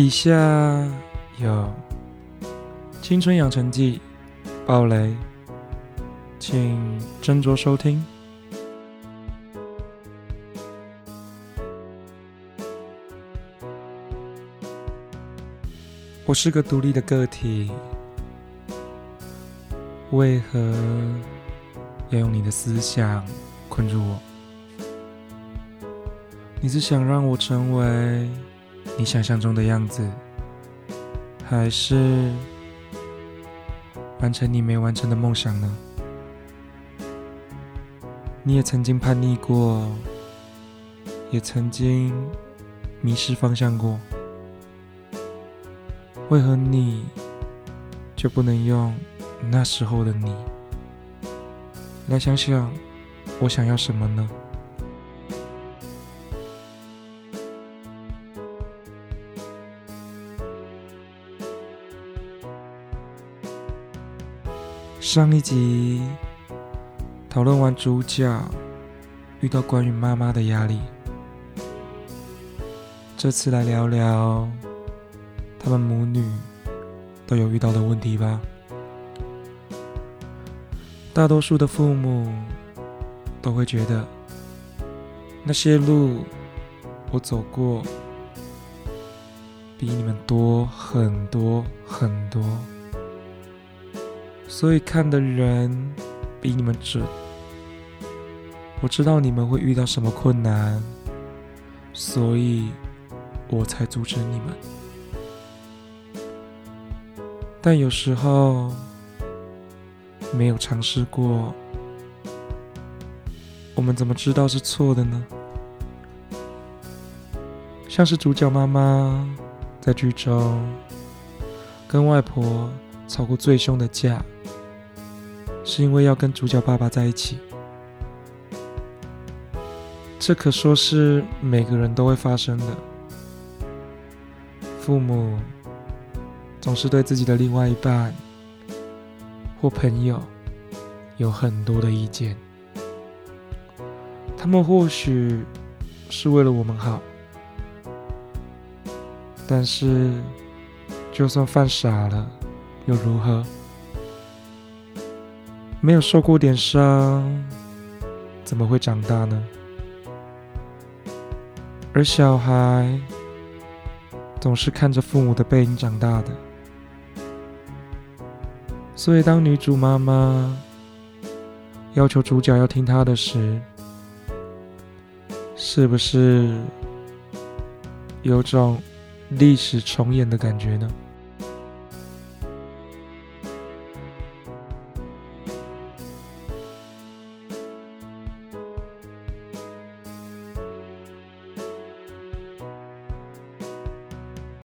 以下有《青春养成记》暴雷，请斟酌收听。我是个独立的个体，为何要用你的思想困住我？你是想让我成为你想象中的样子，还是完成你没完成的梦想呢？你也曾经叛逆过，也曾经迷失方向过。为何你就不能用那时候的你来想想我想要什么呢？上一集讨论完主角遇到关于妈妈的压力，这次来聊聊。他们母女都有遇到的问题吧？大多数的父母都会觉得，那些路我走过，比你们多很多很多，所以看的人比你们准。我知道你们会遇到什么困难，所以我才阻止你们。但有时候没有尝试过，我们怎么知道是错的呢？像是主角妈妈在剧中跟外婆吵过最凶的架，是因为要跟主角爸爸在一起。这可说是每个人都会发生的，父母。总是对自己的另外一半或朋友有很多的意见，他们或许是为了我们好，但是就算犯傻了又如何？没有受过点伤，怎么会长大呢？而小孩总是看着父母的背影长大的。所以，当女主妈妈要求主角要听她的时，是不是有种历史重演的感觉呢？